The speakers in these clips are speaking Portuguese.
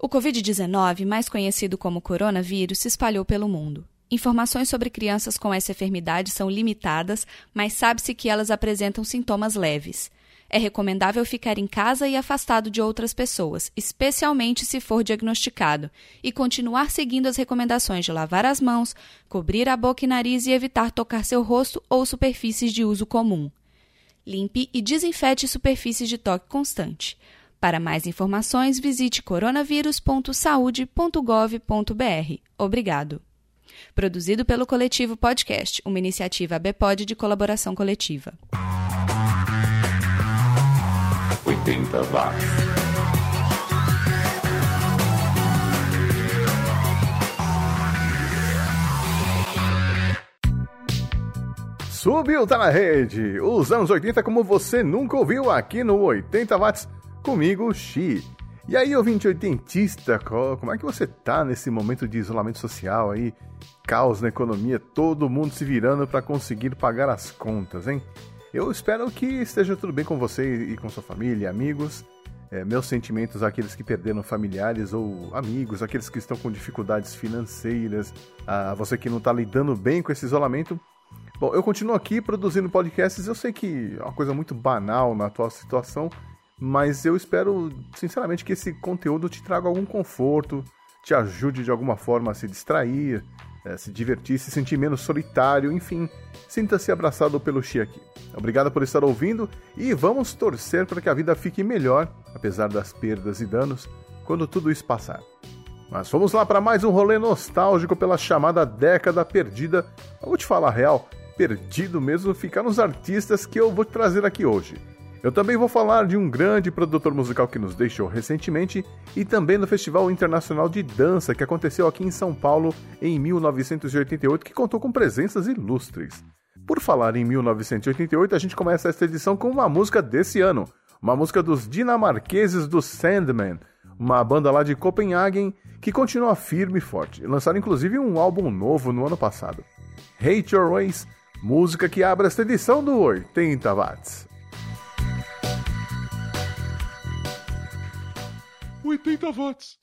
O Covid-19, mais conhecido como coronavírus, se espalhou pelo mundo. Informações sobre crianças com essa enfermidade são limitadas, mas sabe-se que elas apresentam sintomas leves. É recomendável ficar em casa e afastado de outras pessoas, especialmente se for diagnosticado, e continuar seguindo as recomendações de lavar as mãos, cobrir a boca e nariz e evitar tocar seu rosto ou superfícies de uso comum. Limpe e desinfete superfícies de toque constante. Para mais informações, visite coronavírus.saude.gov.br. Obrigado. Produzido pelo Coletivo Podcast, uma iniciativa ABPOD de colaboração coletiva. 80 watts. Subiu, tá na rede! Os anos 80 como você nunca ouviu aqui no 80 watts comigo, Xi. E aí, ouvinte oitentista, como é que você tá nesse momento de isolamento social aí? Caos na economia, todo mundo se virando para conseguir pagar as contas, hein? Eu espero que esteja tudo bem com você e com sua família, amigos. É, meus sentimentos àqueles que perderam familiares ou amigos, aqueles que estão com dificuldades financeiras, a você que não está lidando bem com esse isolamento. Bom, eu continuo aqui produzindo podcasts. Eu sei que é uma coisa muito banal na atual situação, mas eu espero, sinceramente, que esse conteúdo te traga algum conforto, te ajude de alguma forma a se distrair, é, se divertir, se sentir menos solitário, enfim, sinta-se abraçado pelo Xi aqui. Obrigado por estar ouvindo e vamos torcer para que a vida fique melhor, apesar das perdas e danos, quando tudo isso passar. Mas vamos lá para mais um rolê nostálgico pela chamada década perdida. Eu vou te falar a real, perdido mesmo ficar nos artistas que eu vou trazer aqui hoje. Eu também vou falar de um grande produtor musical que nos deixou recentemente e também do Festival Internacional de Dança que aconteceu aqui em São Paulo em 1988, que contou com presenças ilustres. Por falar em 1988, a gente começa esta edição com uma música desse ano, uma música dos dinamarqueses do Sandman, uma banda lá de Copenhagen que continua firme e forte. Lançaram inclusive um álbum novo no ano passado. Hate Your Ways, música que abre esta edição do 80 Watts. 80 watts.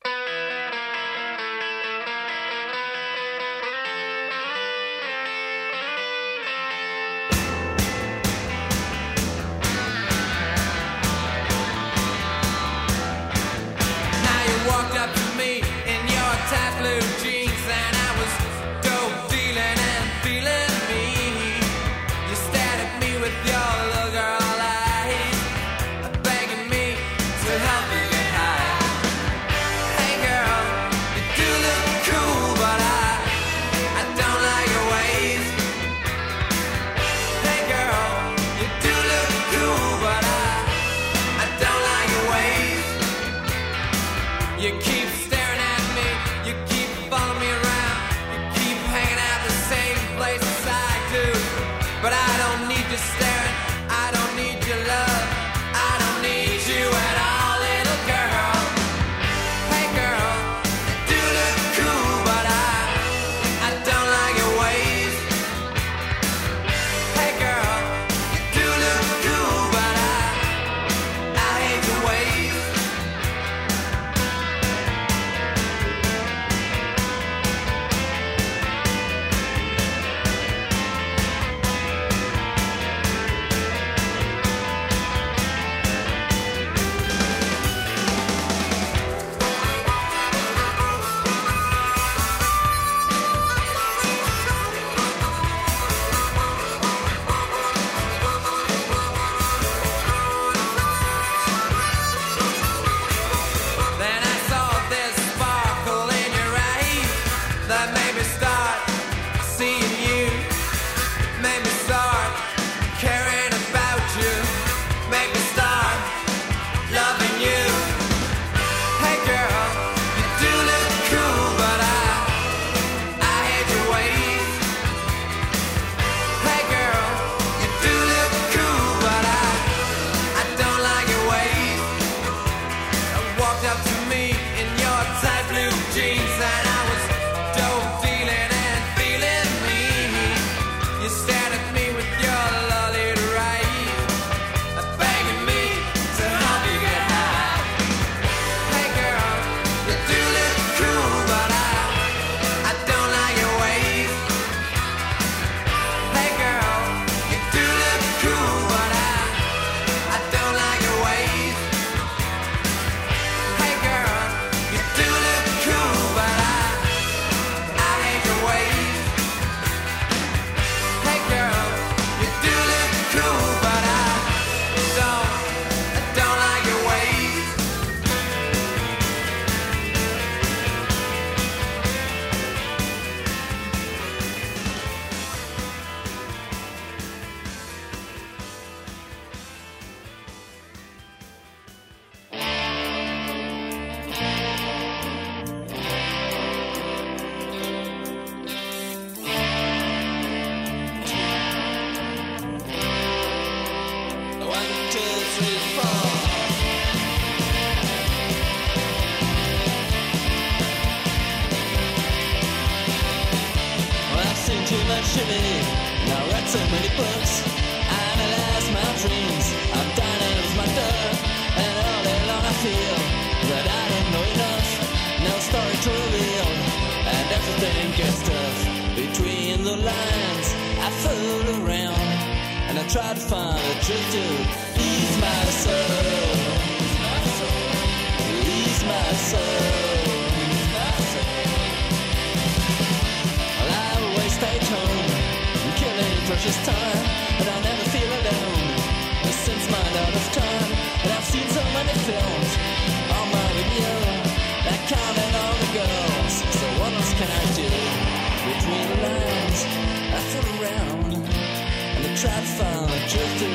just to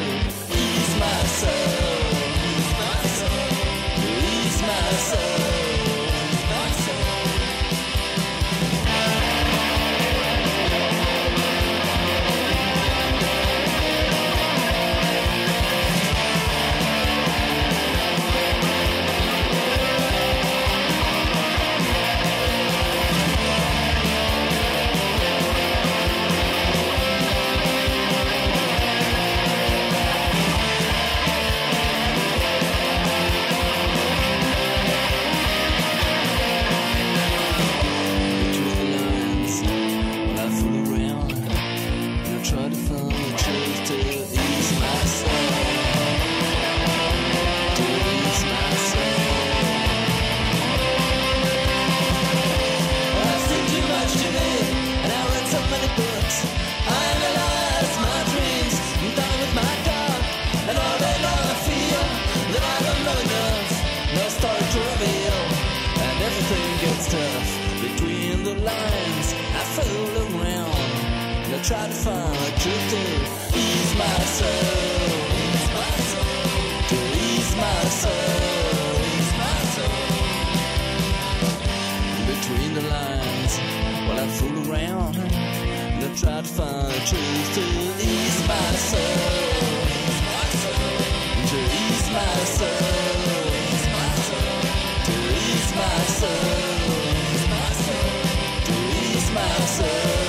ease myself, ease myself, ease myself. Try to find a truth to ease myself. Ease myself. To ease myself. Ease myself. Between the lines, while I fool around, and I try to find the truth to ease myself. Ease myself. To ease myself. Ease myself. To ease myself. To ease myself.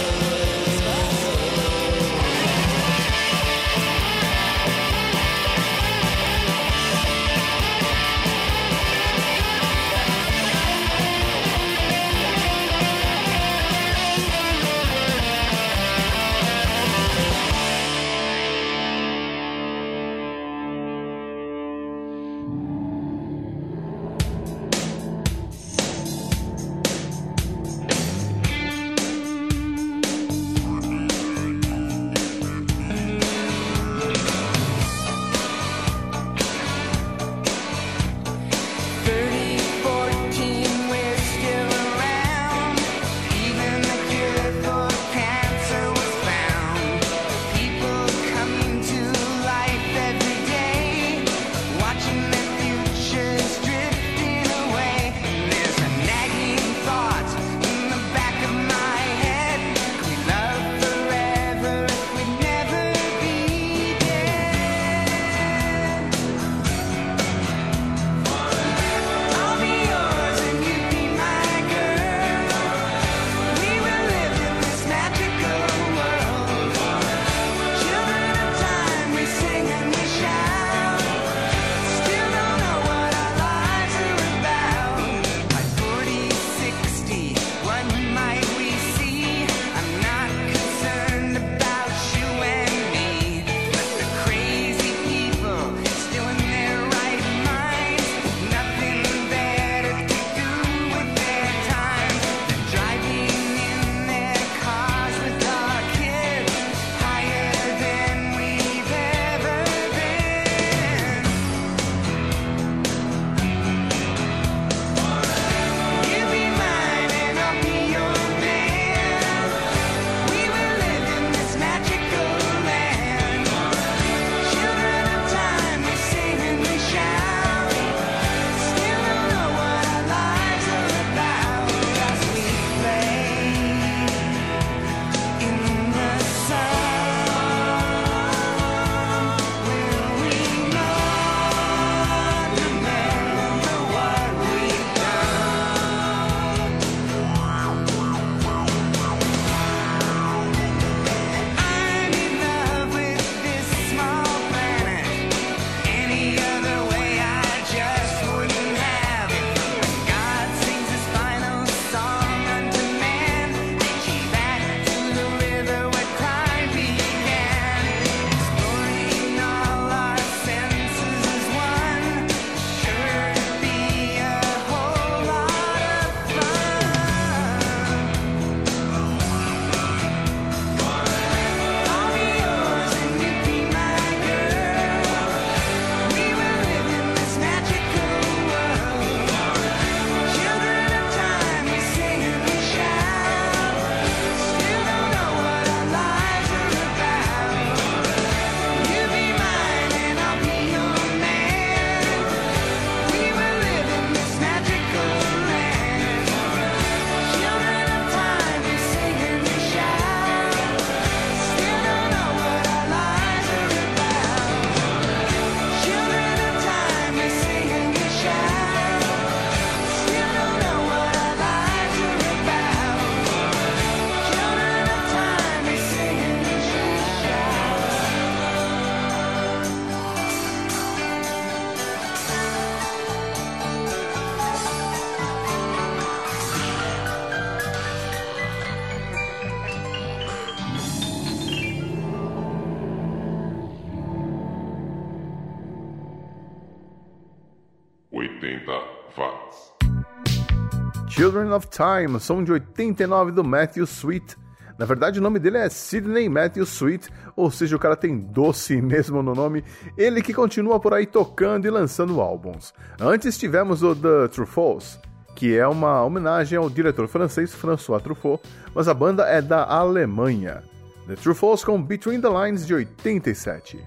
Children of Time, som de 89 do Matthew Sweet. Na verdade, o nome dele é Sidney Matthew Sweet, ou seja, o cara tem doce mesmo no nome. Ele que continua por aí tocando e lançando álbuns. Antes tivemos o The Truffauts, que é uma homenagem ao diretor francês François Truffaut, mas a banda é da Alemanha. The Truffauts com Between the Lines de 87.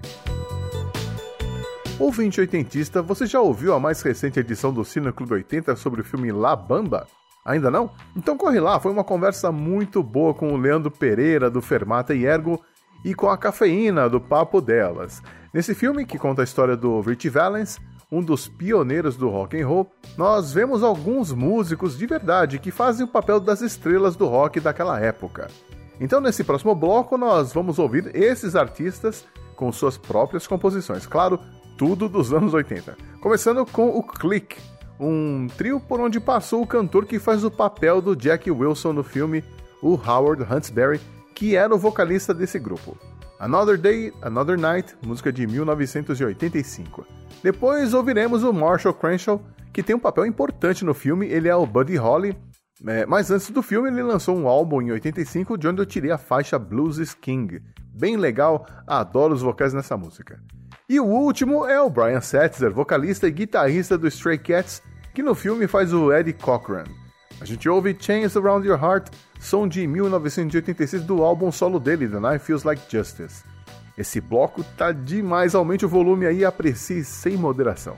Ouvinte oitentista, você já ouviu a mais recente edição do Cine Clube 80 sobre o filme La Bamba? Ainda não? Então corre lá, foi uma conversa muito boa com o Leandro Pereira do Fermata e Ergo e com a cafeína do Papo Delas. Nesse filme, que conta a história do Rich Valens, um dos pioneiros do rock and roll, nós vemos alguns músicos de verdade que fazem o papel das estrelas do rock daquela época. Então, nesse próximo bloco, nós vamos ouvir esses artistas com suas próprias composições. Claro, tudo dos anos 80. Começando com o Click, um trio por onde passou o cantor que faz o papel do Jack Wilson no filme, o Howard Huntsberry, que era o vocalista desse grupo. Another Day, Another Night, música de 1985. Depois ouviremos o Marshall Crenshaw, que tem um papel importante no filme, ele é o Buddy Holly, é, mas antes do filme ele lançou um álbum em 85 de onde eu tirei a faixa Blues King. Bem legal, adoro os vocais nessa música. E o último é o Brian Setzer, vocalista e guitarrista do Stray Cats, que no filme faz o Eddie Cochran. A gente ouve Chains Around Your Heart, som de 1986 do álbum solo dele, The Night Feels Like Justice. Esse bloco tá demais, aumente o volume aí e aprecie sem moderação.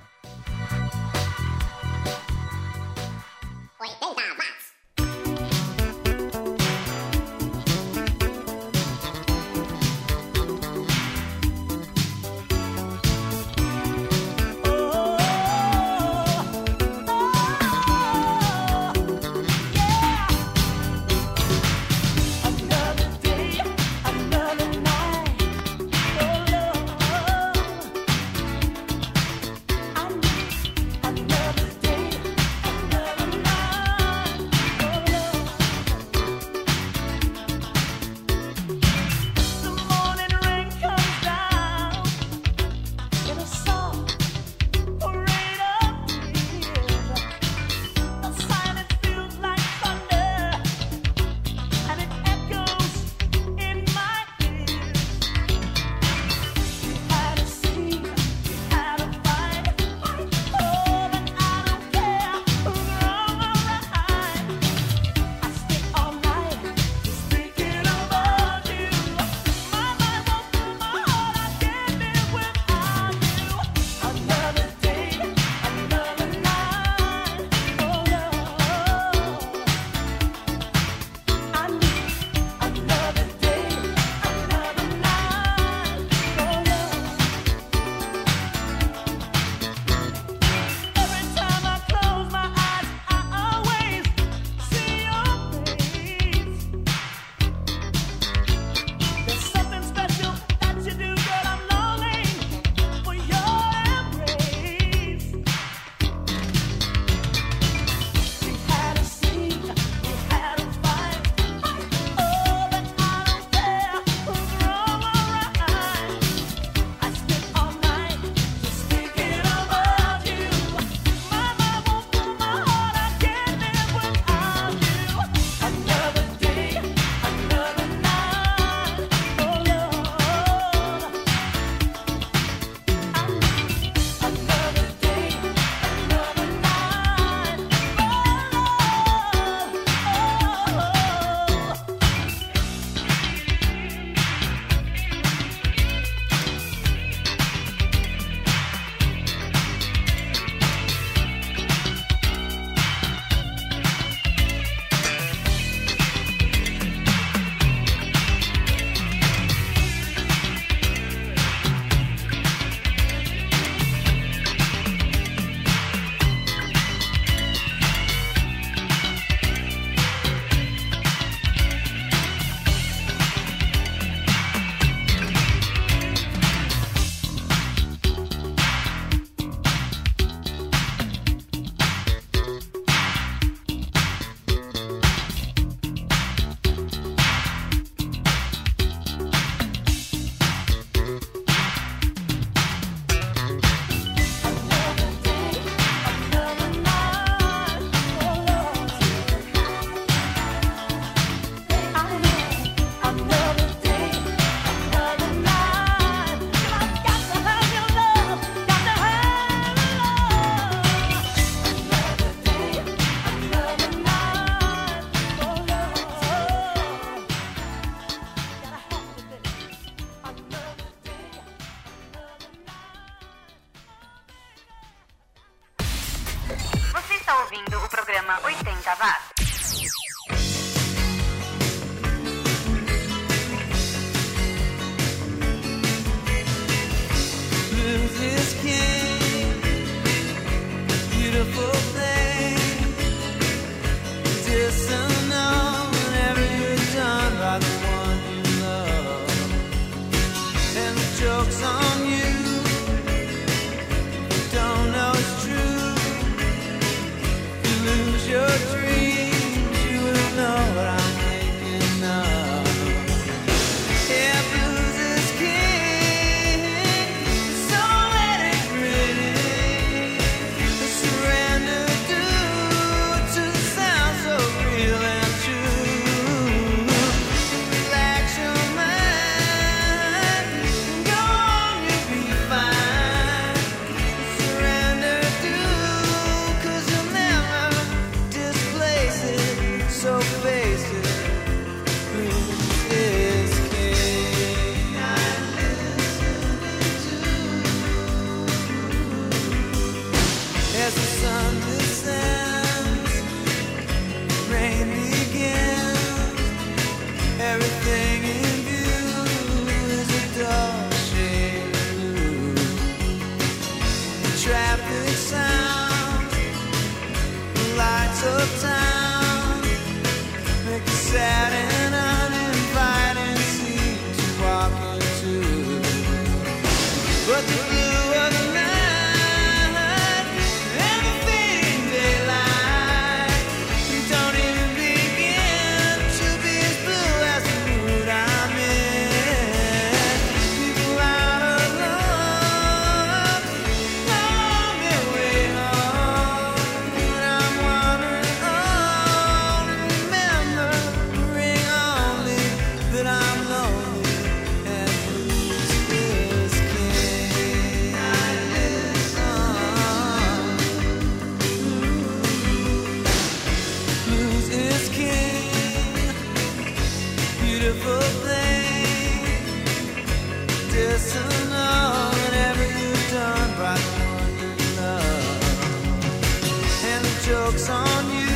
On you.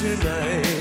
tonight.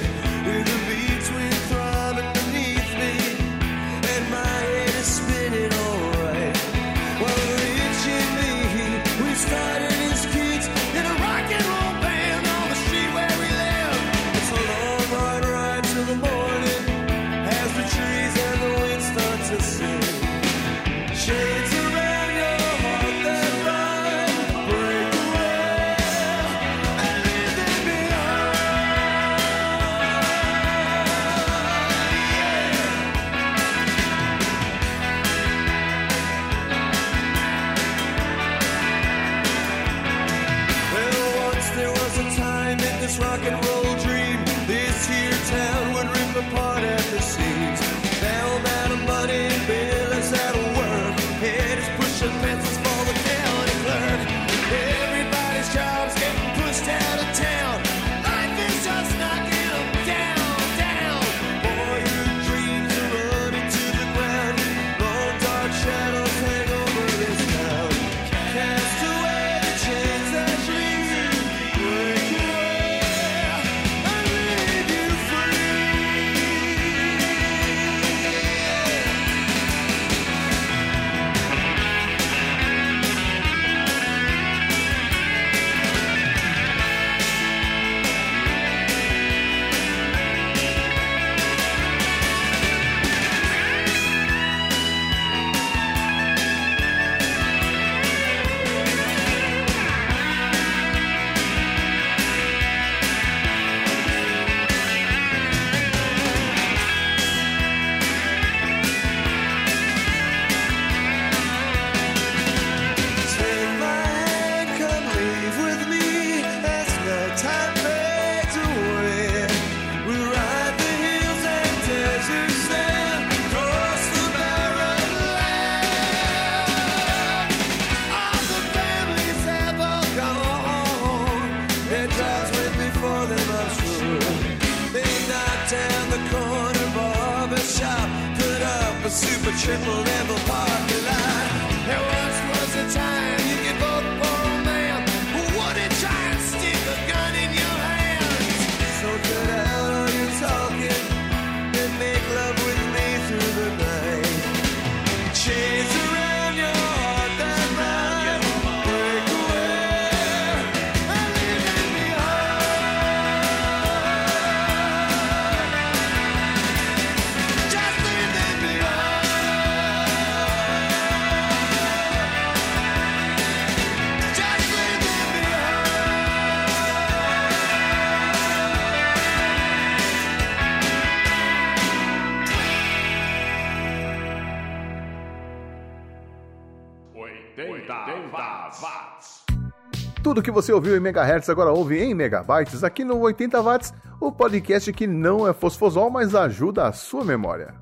Tudo que você ouviu em megahertz agora ouve em megabytes aqui no 80 watts, o podcast que não é fosfosol, mas ajuda a sua memória.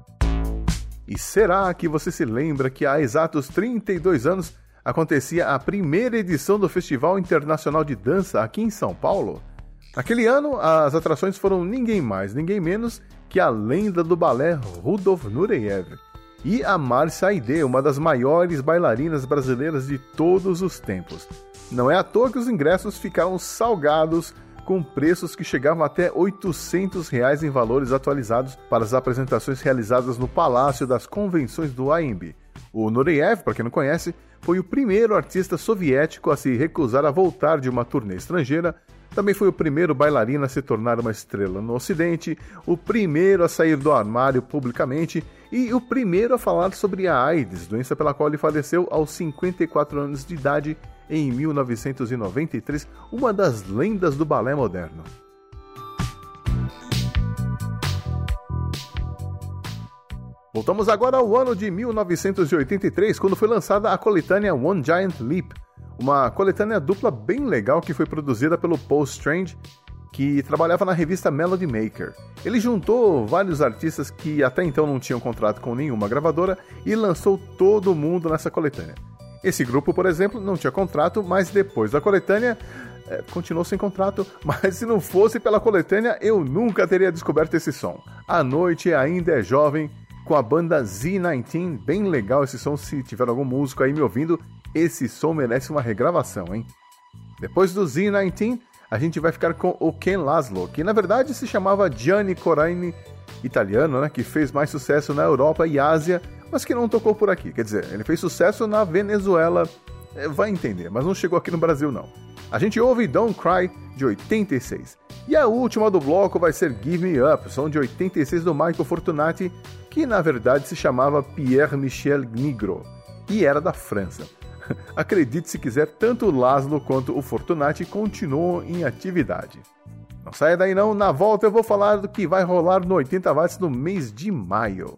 E será que você se lembra que há exatos 32 anos acontecia a primeira edição do Festival Internacional de Dança aqui em São Paulo? Naquele ano, as atrações foram ninguém mais, ninguém menos que a lenda do balé Rudolf Nureyev e a Márcia Aide, uma das maiores bailarinas brasileiras de todos os tempos. Não é à toa que os ingressos ficaram salgados com preços que chegavam até 800 reais em valores atualizados para as apresentações realizadas no Palácio das Convenções do AMB. O Nureyev, para quem não conhece, foi o primeiro artista soviético a se recusar a voltar de uma turnê estrangeira. Também foi o primeiro bailarino a se tornar uma estrela no Ocidente, o primeiro a sair do armário publicamente e o primeiro a falar sobre a AIDS, doença pela qual ele faleceu aos 54 anos de idade em 1993, uma das lendas do balé moderno. Voltamos agora ao ano de 1983, quando foi lançada a coletânea One Giant Leap, uma coletânea dupla bem legal que foi produzida pelo Paul Strange, que trabalhava na revista Melody Maker. Ele juntou vários artistas que até então não tinham contrato com nenhuma gravadora e lançou todo mundo nessa coletânea. Esse grupo, por exemplo, não tinha contrato, mas depois da coletânea é, continuou sem contrato, mas se não fosse pela coletânea, eu nunca teria descoberto esse som. A noite ainda é jovem, com a banda Z19, bem legal esse som, se tiver algum músico aí me ouvindo, esse som merece uma regravação, hein? Depois do Z19, a gente vai ficar com o Ken Laszlo, que na verdade se chamava Gianni Coraini, italiano, né, que fez mais sucesso na Europa e Ásia, mas que não tocou por aqui. Quer dizer, ele fez sucesso na Venezuela, é, vai entender, mas não chegou aqui no Brasil não. A gente ouve Don't Cry, de 86. E a última do bloco vai ser Give Me Up, som de 86 do Michael Fortunati, que na verdade se chamava Pierre Michel Nigro e era da França. Acredite se quiser, tanto o Laszlo quanto o Fortunati continuam em atividade. Não saia daí não, na volta eu vou falar do que vai rolar no 80 watts no mês de maio.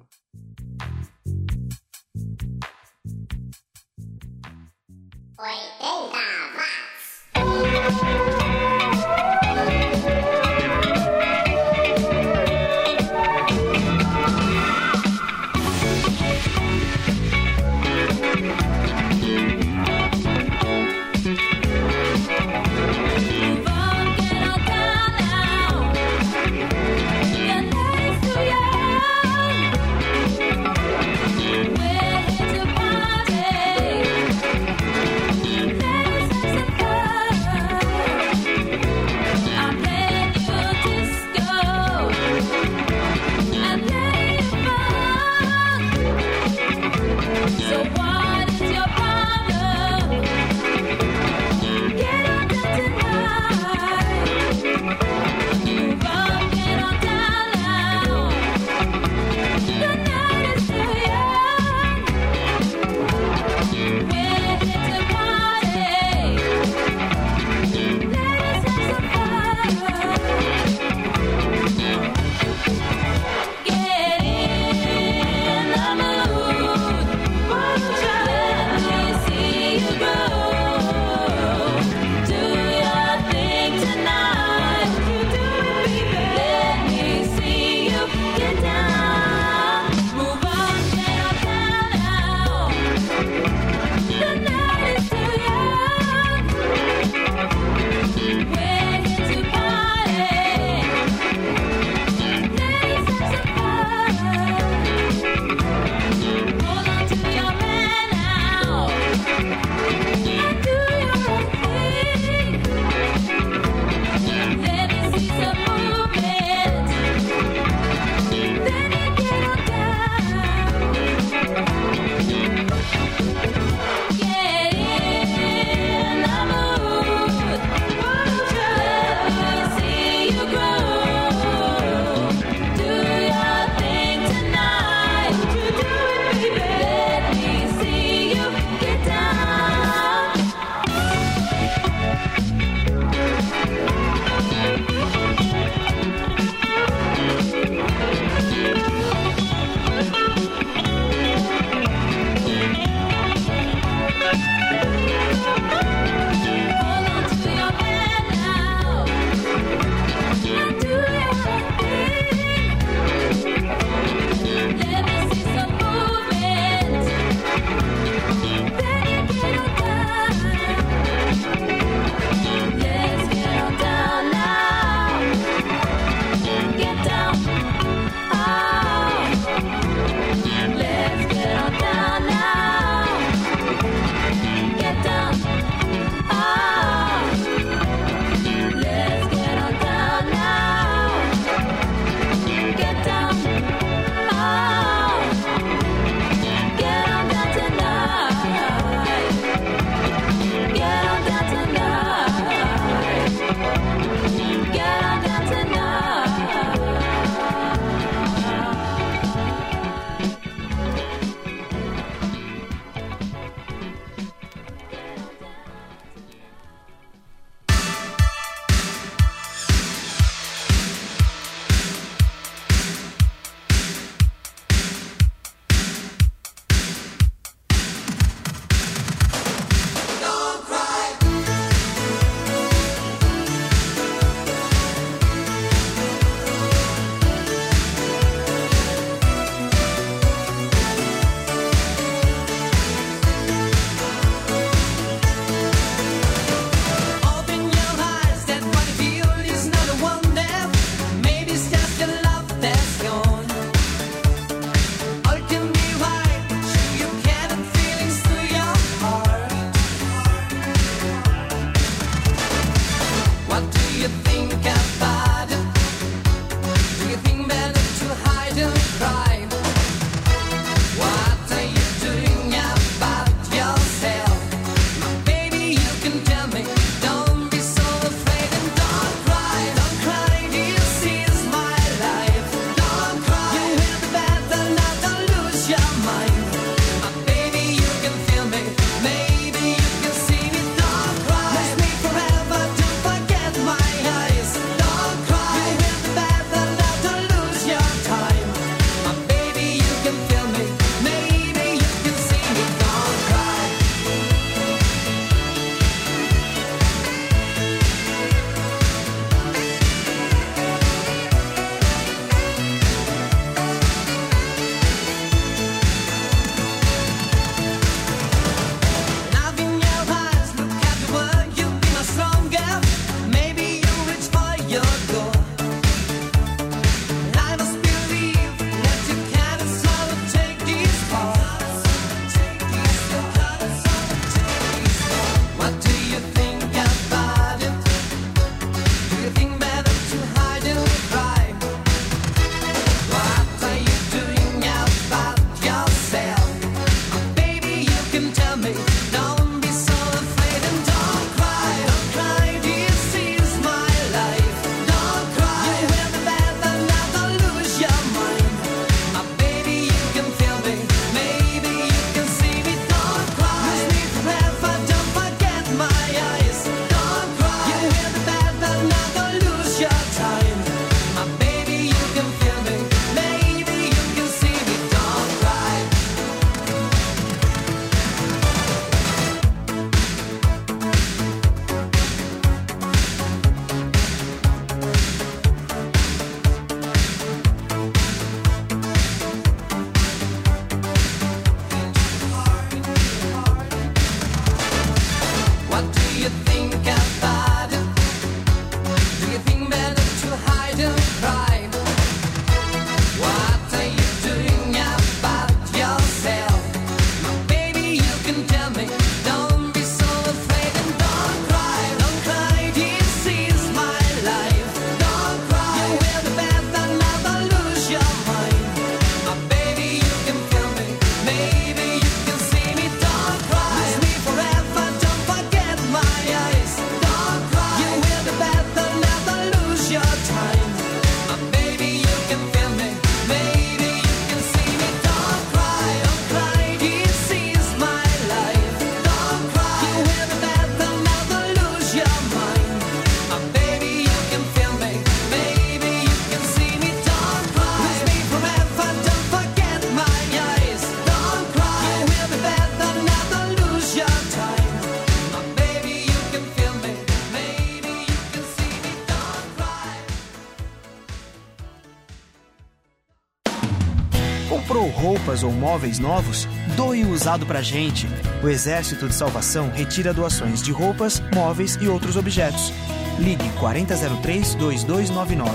Móveis novos? Doe o usado pra gente. O Exército de Salvação retira doações de roupas, móveis e outros objetos. Ligue 4003-2299.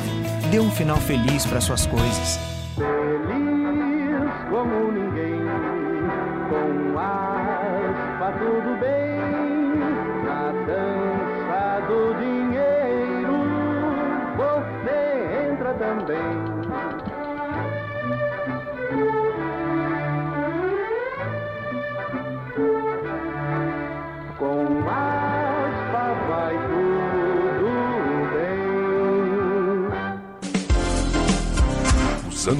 Dê um final feliz para suas coisas. Feliz como ninguém, com aspa tudo bem,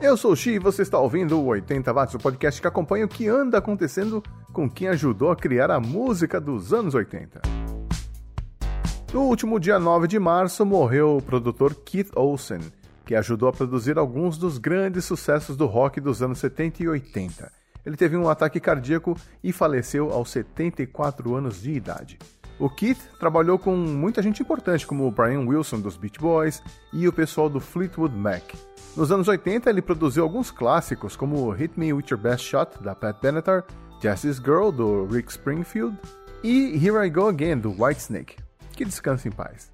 Eu sou o Xi e você está ouvindo o 80 Watts, o podcast que acompanha o que anda acontecendo com quem ajudou a criar a música dos anos 80. No último dia 9 de março morreu o produtor Keith Olsen, que ajudou a produzir alguns dos grandes sucessos do rock dos anos 70 e 80. Ele teve um ataque cardíaco e faleceu aos 74 anos de idade. O Keith trabalhou com muita gente importante, como o Brian Wilson dos Beach Boys e o pessoal do Fleetwood Mac. Nos anos 80, ele produziu alguns clássicos, como Hit Me With Your Best Shot, da Pat Benatar, Jesse's Girl, do Rick Springfield, e Here I Go Again, do Whitesnake. Que descanse em paz.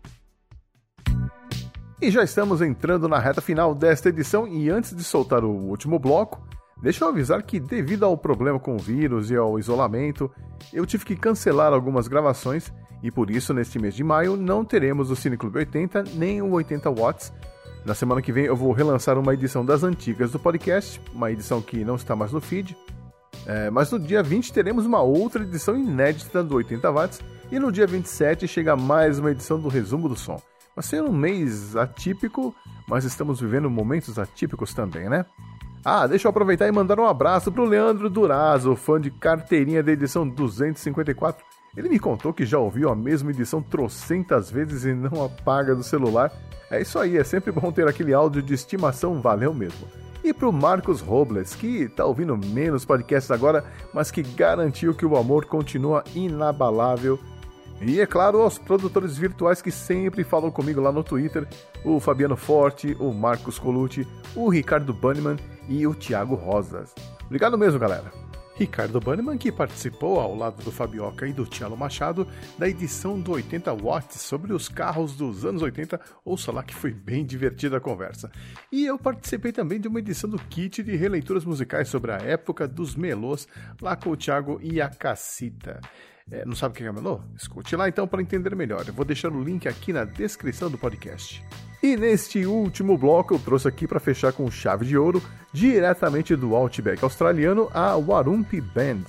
E já estamos entrando na reta final desta edição, e antes de soltar o último bloco, deixa eu avisar que, devido ao problema com o vírus e ao isolamento, eu tive que cancelar algumas gravações, e por isso, neste mês de maio, não teremos o Cine Clube 80 nem o 80 Watts. Na semana que vem eu vou relançar uma edição das antigas do podcast, uma edição que não está mais no feed. É, mas no dia 20 teremos uma outra edição inédita do 80 Watts, e no dia 27 chega mais uma edição do Resumo do Som. Vai ser um mês atípico, mas estamos vivendo momentos atípicos também, né? Ah, deixa eu aproveitar e mandar um abraço pro Leandro Durazo, fã de carteirinha da edição 254. Ele me contou que já ouviu a mesma edição trocentas vezes e não apaga do celular. É isso aí, é sempre bom ter aquele áudio de estimação, valeu mesmo. E pro Marcos Robles, que tá ouvindo menos podcasts agora, mas que garantiu que o amor continua inabalável e é claro, aos produtores virtuais que sempre falam comigo lá no Twitter: o Fabiano Forte, o Marcos Colucci, o Ricardo Banniman e o Thiago Rosas. Obrigado mesmo, galera. Ricardo Banniman, que participou ao lado do Fabioca e do Tiago Machado da edição do 80 Watts sobre os carros dos anos 80, ouça lá que foi bem divertida a conversa. E eu participei também de uma edição do kit de releituras musicais sobre a época dos melôs, lá com o Thiago e a Cacita. É, não sabe o que é melô? Escute lá então para entender melhor. Eu vou deixar o link aqui na descrição do podcast. E neste último bloco eu trouxe aqui para fechar com chave de ouro, diretamente do Outback australiano, a Warumpi Band.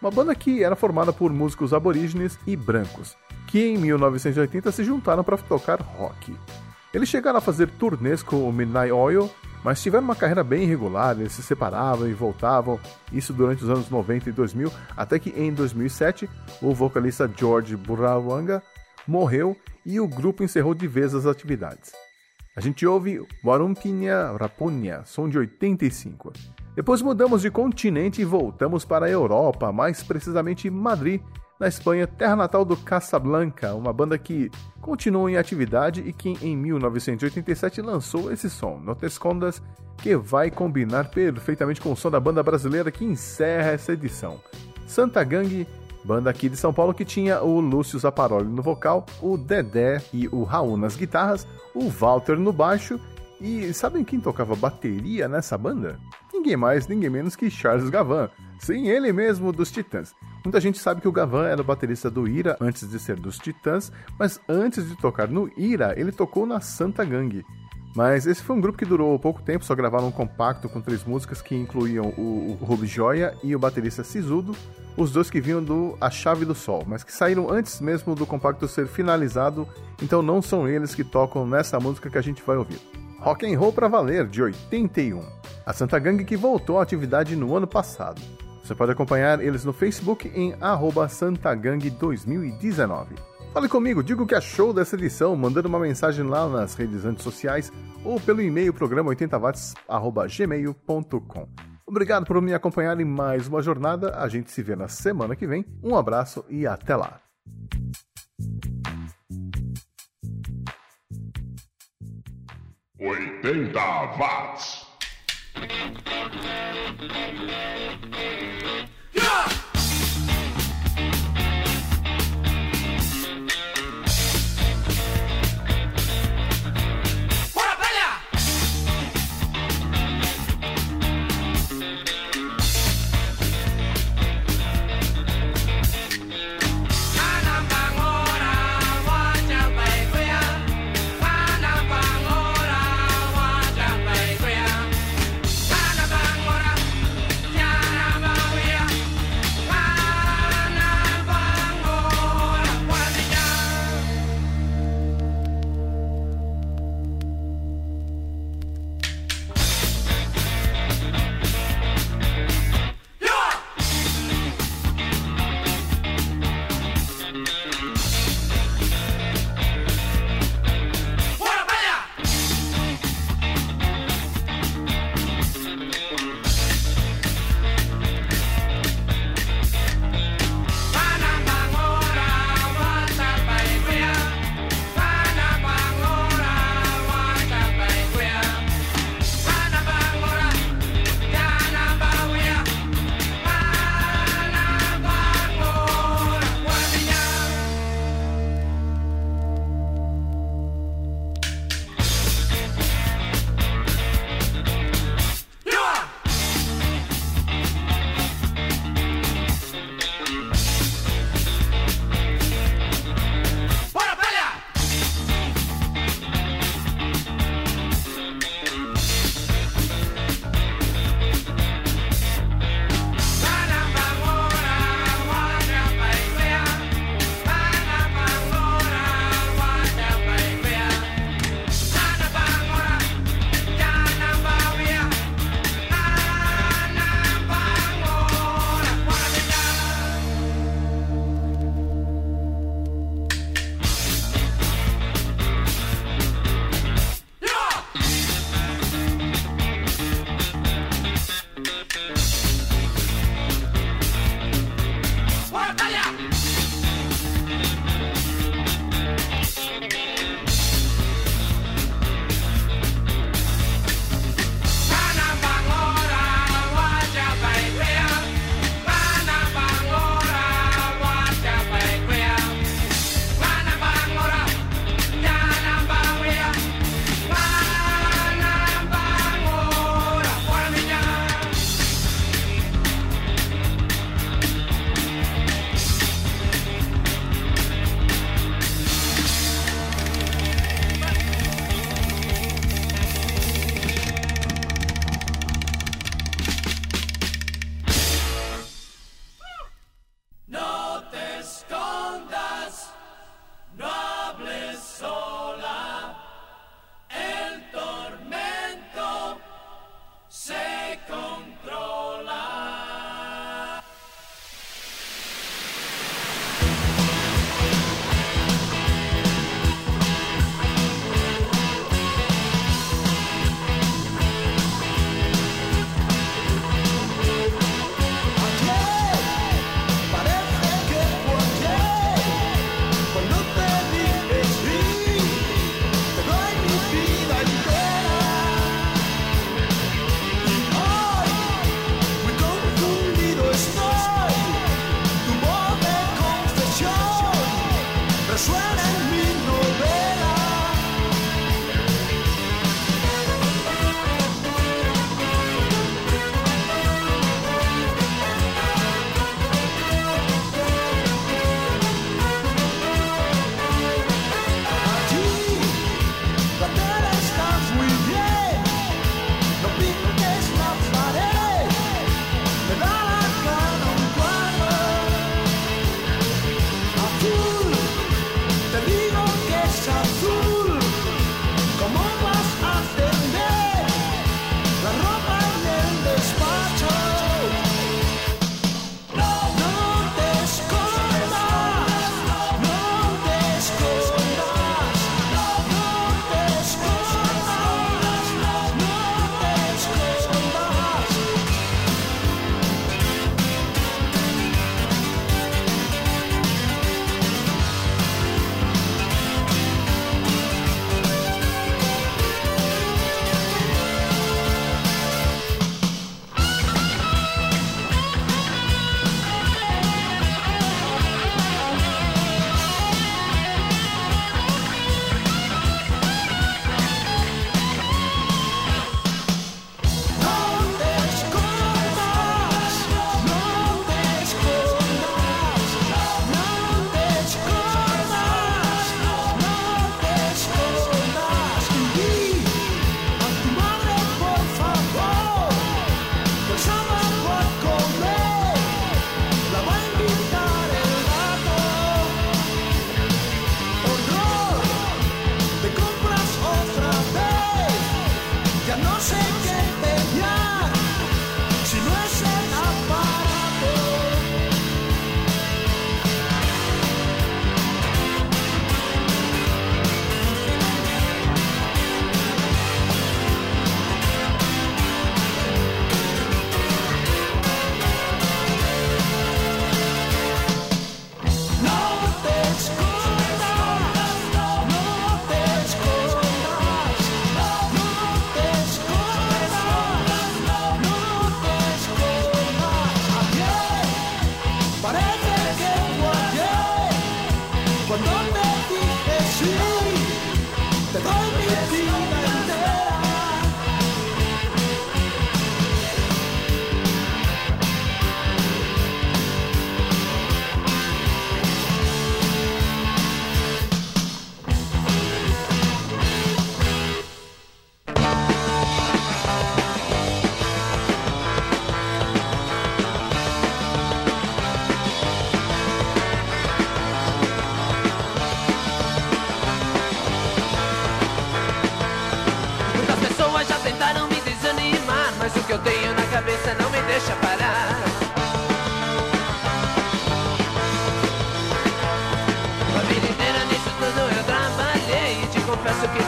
Uma banda que era formada por músicos aborígenes e brancos, que em 1980 se juntaram para tocar rock. Eles chegaram a fazer turnês com o Midnight Oil, mas tiveram uma carreira bem irregular, eles se separavam e voltavam, isso durante os anos 90 e 2000, até que em 2007 o vocalista George Burrawanga morreu e o grupo encerrou de vez as atividades. A gente ouve Warumpinha Rapunha, som de 85. Depois mudamos de continente e voltamos para a Europa, mais precisamente Madrid, na Espanha, terra natal do Casablanca, uma banda que continua em atividade e que em 1987 lançou esse som, No Te Escondas, que vai combinar perfeitamente com o som da banda brasileira que encerra essa edição. Santa Gangue, banda aqui de São Paulo que tinha o Lúcio Zaparoli no vocal, o Dedé e o Raul nas guitarras, o Walter no baixo e sabem quem tocava bateria nessa banda? Ninguém mais, ninguém menos que Charles Gavan. Sim, ele mesmo dos Titãs. Muita gente sabe que o Gavan era o baterista do Ira antes de ser dos Titãs, mas antes de tocar no Ira, ele tocou na Santa Gangue. Mas esse foi um grupo que durou pouco tempo, só gravaram um compacto com três músicas que incluíam o, o Ruby Joia e o baterista Sisudo, os dois que vinham do A Chave do Sol, mas que saíram antes mesmo do compacto ser finalizado, então não são eles que tocam nessa música que a gente vai ouvir. Rock and Roll para Valer, de 81. A Santa Gangue que voltou à atividade no ano passado. Você pode acompanhar eles no Facebook em santagang2019. Fale comigo, diga o que achou dessa edição, mandando uma mensagem lá nas redes antissociais ou pelo e-mail programa 80watts.gmail.com. Obrigado por me acompanhar em mais uma jornada. A gente se vê na semana que vem. Um abraço e até lá. Oitenta watts. Bangora,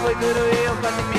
We duro e eu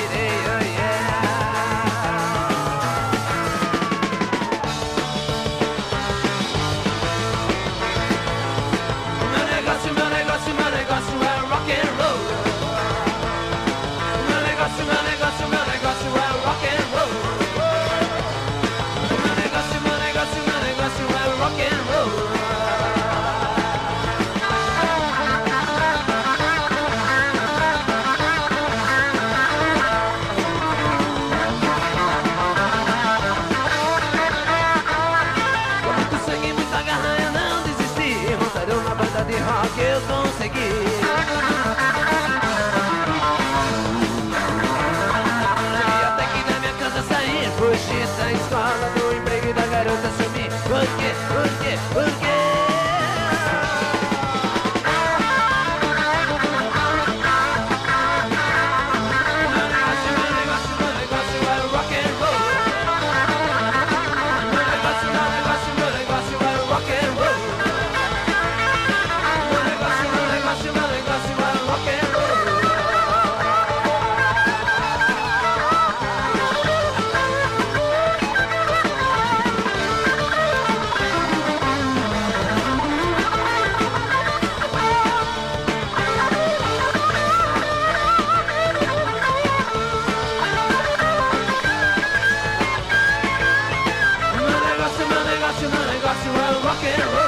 Russian and I got you around rockin' and roll.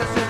practices.